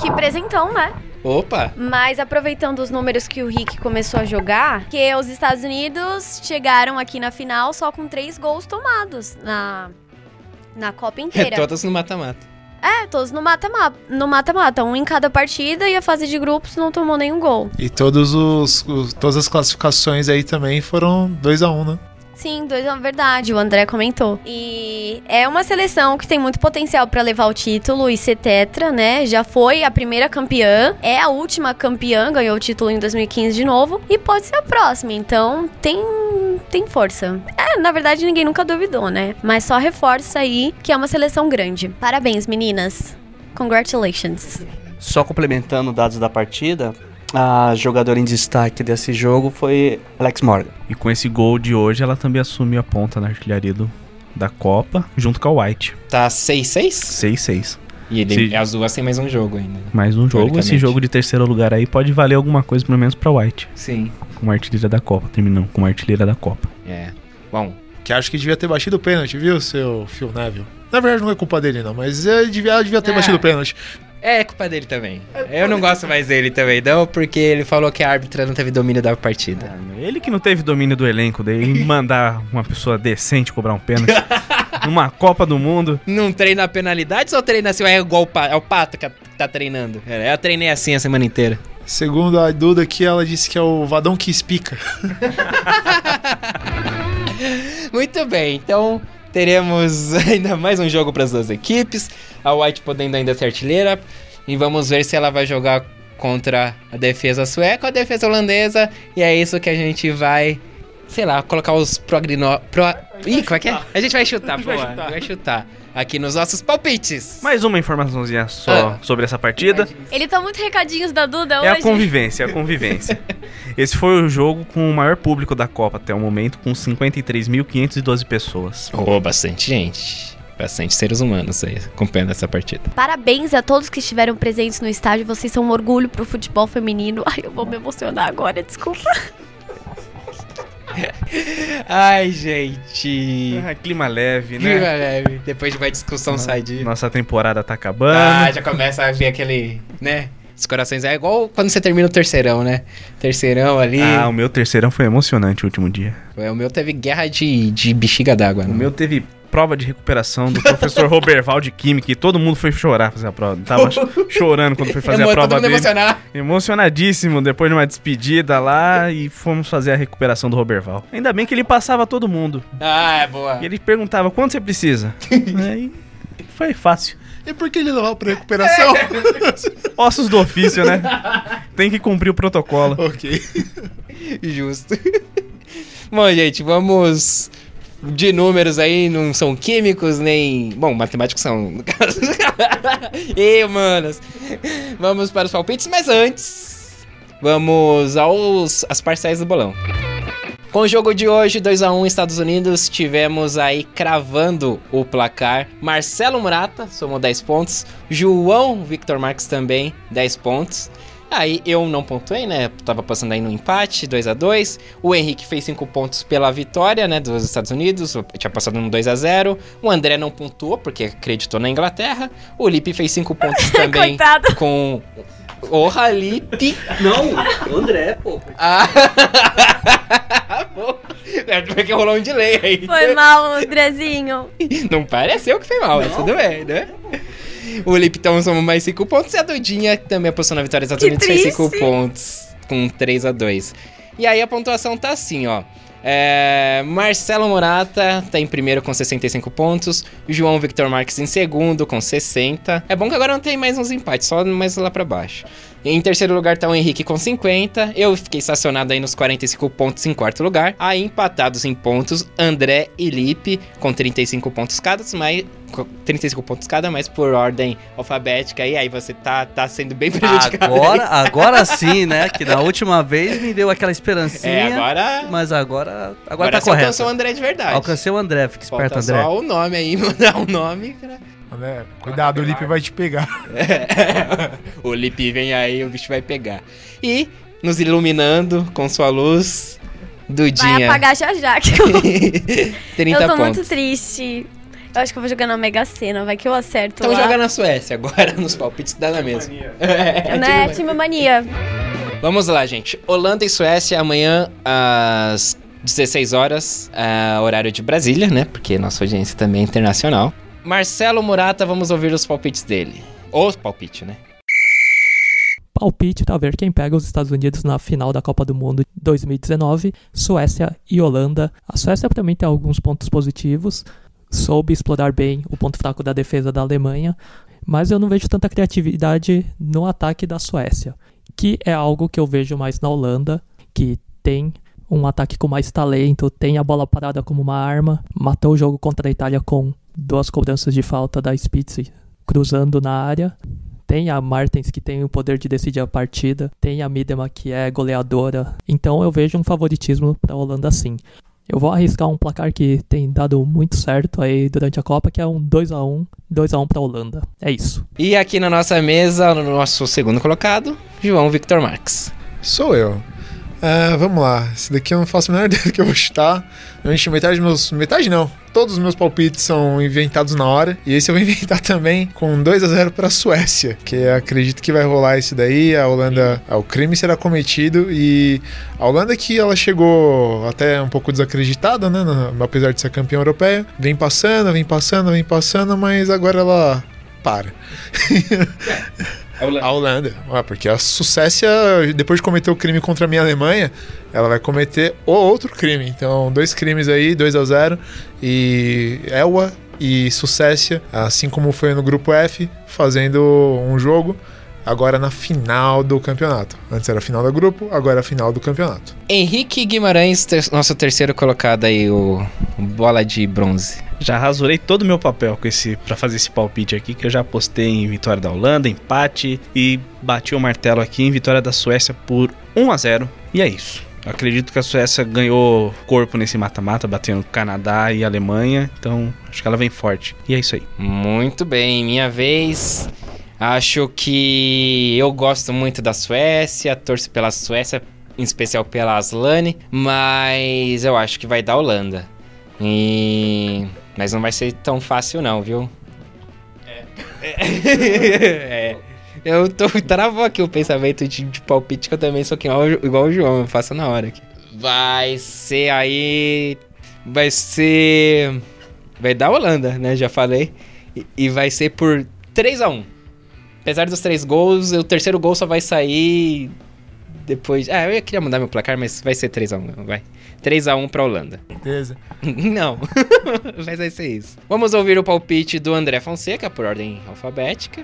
Que presentão, né? Opa! Mas aproveitando os números que o Rick começou a jogar, que os Estados Unidos chegaram aqui na final só com três gols tomados na, na Copa É inteira. todas no mata-mata. É, todos no mata-mata. No mata-mata, um em cada partida e a fase de grupos não tomou nenhum gol. E todos os, os- todas as classificações aí também foram 2 a 1 um, né? Sim, dois é verdade, o André comentou. E é uma seleção que tem muito potencial pra levar o título e ser tetra, né? Já foi a primeira campeã, é a última campeã, ganhou o título em 2015 de novo e pode ser a próxima. Então, tem tem força. É, na verdade ninguém nunca duvidou, né? Mas só reforça aí que é uma seleção grande. Parabéns, meninas. Congratulations. Só complementando dados da partida, a jogadora em destaque desse jogo foi Alex Morgan. E com esse gol de hoje, ela também assumiu a ponta na artilharia do, da Copa, junto com a White. Tá 6-6? 6-6. E ele, Sim. as duas têm mais um jogo ainda. Mais um jogo. Esse jogo de terceiro lugar aí pode valer alguma coisa, pelo menos pra White. Sim. Como artilheira da Copa. Terminando como artilheira da Copa. É. Bom, Que acho que devia ter batido o pênalti, viu, seu Phil Neville? Na verdade não é culpa dele não, mas ele devia, devia ter Ah. batido o pênalti. É culpa dele também. Eu não gosto mais dele também, não, porque ele falou que a árbitra não teve domínio da partida. Ele que não teve domínio do elenco dele, mandar uma pessoa decente cobrar um pênalti numa Copa do Mundo. Não treina penalidades ou treina assim? É igual o Pato, é o Pato que tá treinando. É, eu treinei assim a semana inteira. Segundo a Duda aqui, ela disse que é o Vadão que espica. Muito bem, então teremos ainda mais um jogo para as duas equipes. A White podendo ainda ser artilheira. E vamos ver se ela vai jogar contra a defesa sueca ou a defesa holandesa. E é isso que a gente vai, sei lá, colocar os prognó... Pro... Ih, como é que é? A gente vai chutar, chutar. Vai chutar. Aqui nos nossos palpites. Mais uma informaçãozinha só Ah. sobre essa partida. Ele tá muito recadinhos da Duda É a hoje. convivência, é a convivência. Esse foi o jogo com o maior público da Copa até o momento, com 53.512 pessoas. Oh, bastante gente. Bastante seres humanos aí acompanhando essa partida. Parabéns a todos que estiveram presentes no estádio. Vocês são um orgulho pro futebol feminino. Ai, eu vou me emocionar agora, desculpa. Ai, gente. Ah, clima leve, né? leve. Depois de uma discussão sadia. Nossa temporada tá acabando. Ah, já começa a ver aquele, né? Os corações é igual quando você termina o terceirão, né? Terceirão ali. Ah, o meu terceirão foi emocionante o último dia. O meu teve guerra de, de bexiga d'água. O né? meu teve prova de recuperação do professor Roberval de Química e todo mundo foi chorar fazer a prova. Tava chorando quando foi fazer Emo- a prova todo mundo dele. emocionar. Emocionadíssimo depois de uma despedida lá e fomos fazer a recuperação do Roberval. Ainda bem que ele passava todo mundo. Ah, é boa. E ele perguntava quanto você precisa. Aí foi fácil. E por que ele levava pra recuperação? Ossos do ofício, né? Tem que cumprir o protocolo. ok. Justo. Bom, gente, vamos de números aí, não são químicos nem. Bom, matemáticos são, no caso. e humanos. Vamos para os palpites, mas antes, vamos aos as parciais do bolão. Com o jogo de hoje, 2x1 Estados Unidos, tivemos aí cravando o placar. Marcelo Murata somou 10 pontos. João Victor Marques também 10 pontos. Aí eu não pontuei, né? Tava passando aí no empate, 2 a 2 O Henrique fez 5 pontos pela vitória, né? Dos Estados Unidos. Eu tinha passado no 2 a 0 O André não pontuou, porque acreditou na Inglaterra. O Lipe fez 5 pontos também Coitado. com. Porra, Lipe! Não, André, pô. Ah! Pô, é porque rolou um delay aí. Foi mal, Andrezinho. Não pareceu que foi mal, mas tudo bem, né? O Lipton somou mais 5 pontos e a Dodinha que também apostou na vitória Estados Que fez 5 triste. pontos com 3 a 2 E aí a pontuação tá assim, ó. É, Marcelo Morata tá em primeiro com 65 pontos. João Victor Marques em segundo com 60. É bom que agora não tem mais uns empates, só mais lá pra baixo. Em terceiro lugar tá o Henrique com 50. Eu fiquei estacionado aí nos 45 pontos em quarto lugar. Aí empatados em pontos, André e Lipe com 35 pontos cada, mas com 35 pontos cada, mas por ordem alfabética aí, aí você tá, tá sendo bem prejudicado. Agora, agora sim, né? Que na última vez me deu aquela esperancinha. É, agora. Mas agora, agora, Agora tá correto. alcançou o André de verdade. Alcancei o André, fica esperto, Falta André. só o nome aí, mandar o nome. pra- Né? Cuidado, o Lipe vai te pegar. o Lipe vem aí, o bicho vai pegar. E nos iluminando com sua luz, Vai Dudinha. apagar já já. Que eu, 30 eu tô pontos. muito triste. Eu acho que eu vou jogar na Mega Sena, vai que eu acerto Então lá. joga na Suécia agora, nos palpites que dá na mesma. É, Né, time- time mania. Vamos lá, gente. Holanda e Suécia amanhã às 16 horas, ah, horário de Brasília, né? Porque nossa audiência também é internacional. Marcelo Murata, vamos ouvir os palpites dele. Os palpites, né? palpite para ver quem pega os Estados Unidos na final da Copa do Mundo 2019, Suécia e Holanda. A Suécia também tem alguns pontos positivos, soube explorar bem o ponto fraco da defesa da Alemanha, mas eu não vejo tanta criatividade no ataque da Suécia, que é algo que eu vejo mais na Holanda, que tem um ataque com mais talento, tem a bola parada como uma arma, matou o jogo contra a Itália com duas cobranças de falta da Spitz cruzando na área. Tem a Martens que tem o poder de decidir a partida, tem a Midema que é goleadora. Então eu vejo um favoritismo para a Holanda sim. Eu vou arriscar um placar que tem dado muito certo aí durante a Copa, que é um 2 a 1 2 a 1 para a Holanda. É isso. E aqui na nossa mesa, no nosso segundo colocado, João Victor Marques. Sou eu. Ah, vamos lá. Esse daqui eu não faço a menor ideia do que eu vou chutar. Realmente, metade dos meus. Metade não. Todos os meus palpites são inventados na hora. E esse eu vou inventar também com 2 a 0 para a Suécia. Que acredito que vai rolar isso daí. A Holanda. ah, o crime será cometido. E a Holanda que ela chegou até um pouco desacreditada, né? Apesar de ser campeã europeia. Vem passando, vem passando, vem passando, mas agora ela para. A Holanda. Ah, porque a Suécia, depois de cometer o crime contra a minha Alemanha, ela vai cometer o outro crime. Então, dois crimes aí, 2 a 0 E Elwa e Suécia, assim como foi no grupo F, fazendo um jogo. Agora na final do campeonato. Antes era a final do grupo, agora é a final do campeonato. Henrique Guimarães, ter- nosso terceiro colocado aí, o o bola de bronze. Já rasurei todo o meu papel com esse para fazer esse palpite aqui, que eu já apostei em vitória da Holanda, empate e bati o martelo aqui em vitória da Suécia por 1 a 0. E é isso. Eu acredito que a Suécia ganhou corpo nesse mata-mata, batendo Canadá e Alemanha, então acho que ela vem forte. E é isso aí. Muito bem, minha vez. Acho que eu gosto muito da Suécia, torço pela Suécia, em especial pela Aslane, mas eu acho que vai dar Holanda. E... Mas não vai ser tão fácil não, viu? É. Eu tô travou aqui o pensamento de, de palpite que eu também sou igual, igual o João, eu faço na hora aqui. Vai ser aí. Vai ser. Vai dar Holanda, né? Já falei. E, e vai ser por 3 a 1 Apesar dos três gols, o terceiro gol só vai sair depois. Ah, eu queria mudar meu placar, mas vai ser 3 a 1 vai. 3 a 1 pra Holanda. Certeza. Não. mas vai ser isso. Vamos ouvir o palpite do André Fonseca por ordem alfabética.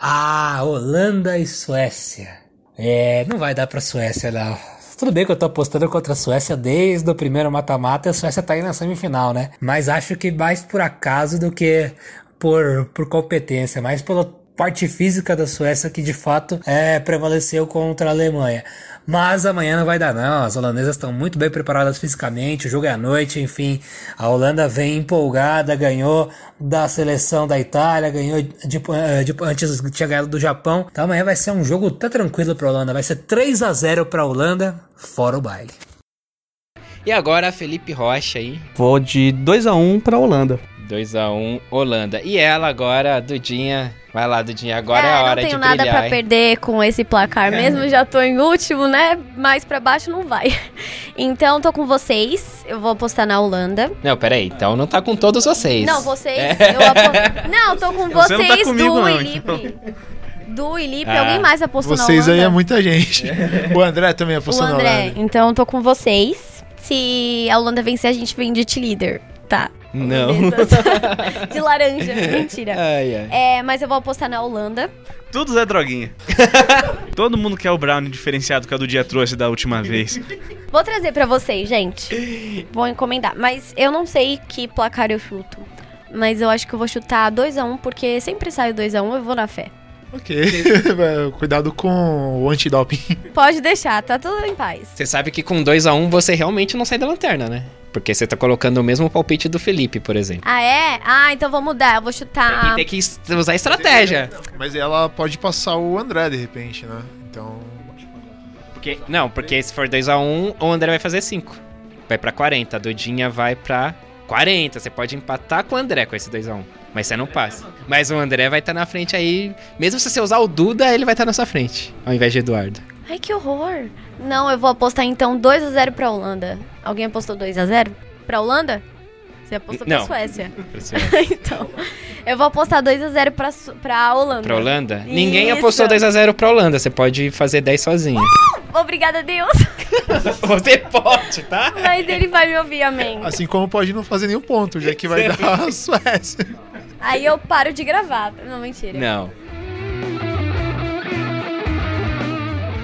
Ah, Holanda e Suécia. É, não vai dar pra Suécia, não. Tudo bem que eu tô apostando contra a Suécia desde o primeiro mata-mata e a Suécia tá aí na semifinal, né? Mas acho que mais por acaso do que por, por competência, mais pela parte física da Suécia que de fato é, prevaleceu contra a Alemanha. Mas amanhã não vai dar não, as holandesas estão muito bem preparadas fisicamente, o jogo é à noite, enfim. A Holanda vem empolgada, ganhou da seleção da Itália, ganhou de, eh, de- antes tinha ganhado do Japão. Então amanhã vai ser um jogo tá tranquilo pra Holanda, vai ser 3 a 0 pra Holanda, fora o baile. E agora, Felipe Rocha aí. Vou de 2 a 1 pra Holanda. 2x1 Holanda. E ela agora, Dudinha. Vai lá, Dudinha. Agora é, a não hora tenho de nada brilhar. pra hein? perder com esse placar mesmo, já tô em último, né? Mais pra baixo não vai. Então tô com vocês, eu vou apostar na Holanda. Não, peraí. Então não tá com todos vocês. Não, vocês, eu apo... Não, tô com Você não tá vocês, comigo, Du não, e Lipe. Du e Lipe, Ah, alguém mais apostou na Vocês Holanda? aí é muita gente. o André também O apostou na André, Holanda. então tô com vocês. Se a Holanda vencer, a gente vem de líder, tá? Não. De laranja, mentira. Ai, ai. É, mas eu vou apostar na Holanda. Tudo Zé Droguinha. Todo mundo quer o brownie diferenciado que a do dia trouxe da última vez. Vou trazer pra vocês, gente. Vou encomendar. Mas eu não sei que placar eu chuto. Mas eu acho que eu vou chutar 2x1, porque sempre sai 2x1 eu vou na fé. Ok. Cuidado com o antidoping. Pode deixar, tá tudo em paz. Você sabe que com 2x1 você realmente não sai da lanterna, né? Porque você tá colocando o mesmo palpite do Felipe, por exemplo. Ah, é? Ah, então vou mudar. Eu vou chutar. E tem que usar estratégia. Mas ela pode passar o André de repente, né? Então. Porque, não, porque se for 2x1, o André vai fazer 5. Vai pra 40. A Dudinha vai pra 40. Você pode empatar com o André com esse 2x1. Mas você não passa. Mas o André vai estar na frente aí. Mesmo se você usar o Duda, ele vai estar na sua frente. Ao invés de Eduardo. Ai, que horror. Não, eu vou apostar então 2x0 pra Holanda. Alguém apostou 2x0 pra Holanda? Você apostou Não. pra Suécia. Pra então. Eu vou apostar 2x0 pra, Su- pra Holanda. Pra Holanda? Ninguém Isso. apostou 2x0 pra Holanda. Você pode fazer 10 sozinho. Obrigada, Deus. Você pode, tá? Mas ele vai me ouvir, amém. Assim como pode não fazer nenhum ponto, já que vai dar a Suécia. Aí eu paro de gravar. Não, mentira. Não.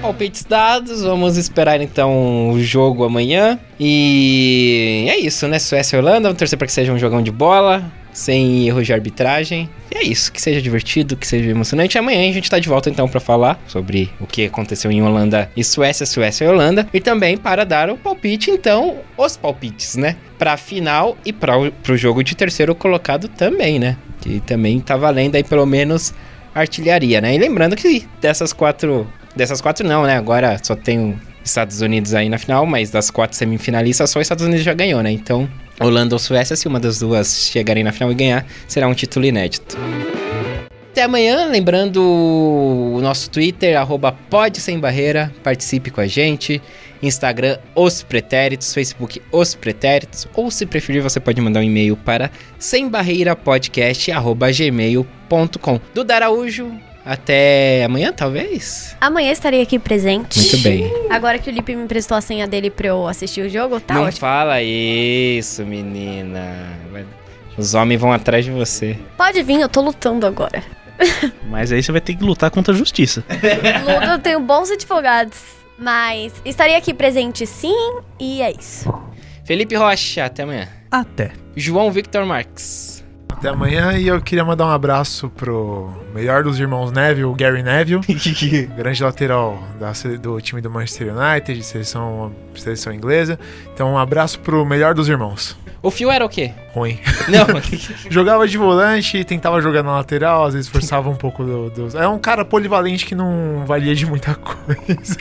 Palpites dados, vamos esperar então o jogo amanhã. E é isso, né? Suécia e Holanda, vamos torcer para que seja um jogão de bola, sem erro de arbitragem. E é isso, que seja divertido, que seja emocionante. Amanhã a gente tá de volta então para falar sobre o que aconteceu em Holanda e Suécia, Suécia e Holanda. E também para dar o palpite, então, os palpites, né? Pra final e para o pro jogo de terceiro colocado também, né? Que também tá valendo aí pelo menos artilharia, né? E lembrando que dessas quatro. Dessas quatro não, né? Agora só tem Estados Unidos aí na final, mas das quatro semifinalistas só os Estados Unidos já ganhou, né? Então, Holanda ou Suécia, se uma das duas chegarem na final e ganhar, será um título inédito. Até amanhã, lembrando o nosso Twitter, arroba pode sem barreira, participe com a gente. Instagram, Os Pretéritos, Facebook, Os Pretéritos, ou se preferir, você pode mandar um e-mail para sembarreirapodcast.gmail.com. Duda Araújo, até amanhã, talvez? Amanhã estarei aqui presente. Muito bem. Agora que o Lipe me emprestou a senha dele pra eu assistir o jogo, tá Não ótimo. fala isso, menina. Os homens vão atrás de você. Pode vir, eu tô lutando agora. Mas aí você vai ter que lutar contra a justiça. Luto, eu tenho bons advogados. Mas estarei aqui presente sim, e é isso. Felipe Rocha, até amanhã. Até. João Victor Marques. Até amanhã e eu queria mandar um abraço pro melhor dos irmãos Neville, o Gary Neville, grande lateral da do time do Manchester United, de seleção, seleção inglesa. Então um abraço pro melhor dos irmãos. O Fio era o quê? Ruim. Não. Jogava de volante, tentava jogar na lateral, às vezes forçava um pouco do, dos. É um cara polivalente que não valia de muita coisa.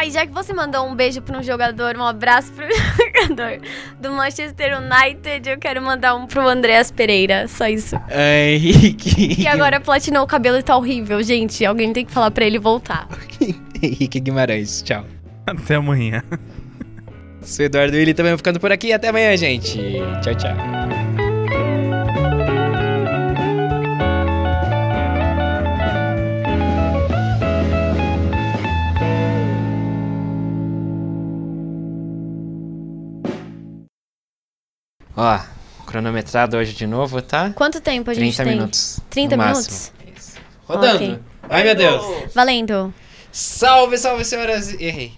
Ah, e já que você mandou um beijo pra um jogador, um abraço pro jogador do Manchester United, eu quero mandar um pro Andreas Pereira. Só isso. É, Henrique. Que agora platinou o cabelo e tá horrível, gente. Alguém tem que falar pra ele voltar. Henrique Guimarães, tchau. Até amanhã. Sou Eduardo Willi também ficando por aqui. Até amanhã, gente. Tchau, tchau. Ó, cronometrado hoje de novo, tá? Quanto tempo a gente 30 tem? minutos. 30 no minutos? máximo. Isso. Rodando. Ok. Ai, meu Deus. Valendo. Salve, salve, senhoras. Errei.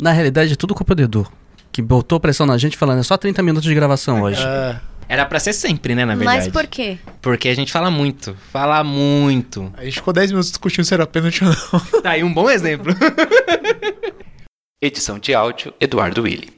Na realidade, é tudo culpa do Edu. Que botou pressão na gente falando, é só 30 minutos de gravação hoje. É, Era pra ser sempre, né, na verdade. Mas por quê? Porque a gente fala muito. Fala muito. a gente ficou 10 minutos discutindo se era pênalti ou não. Tá aí um bom exemplo. Edição de áudio Eduardo Willi.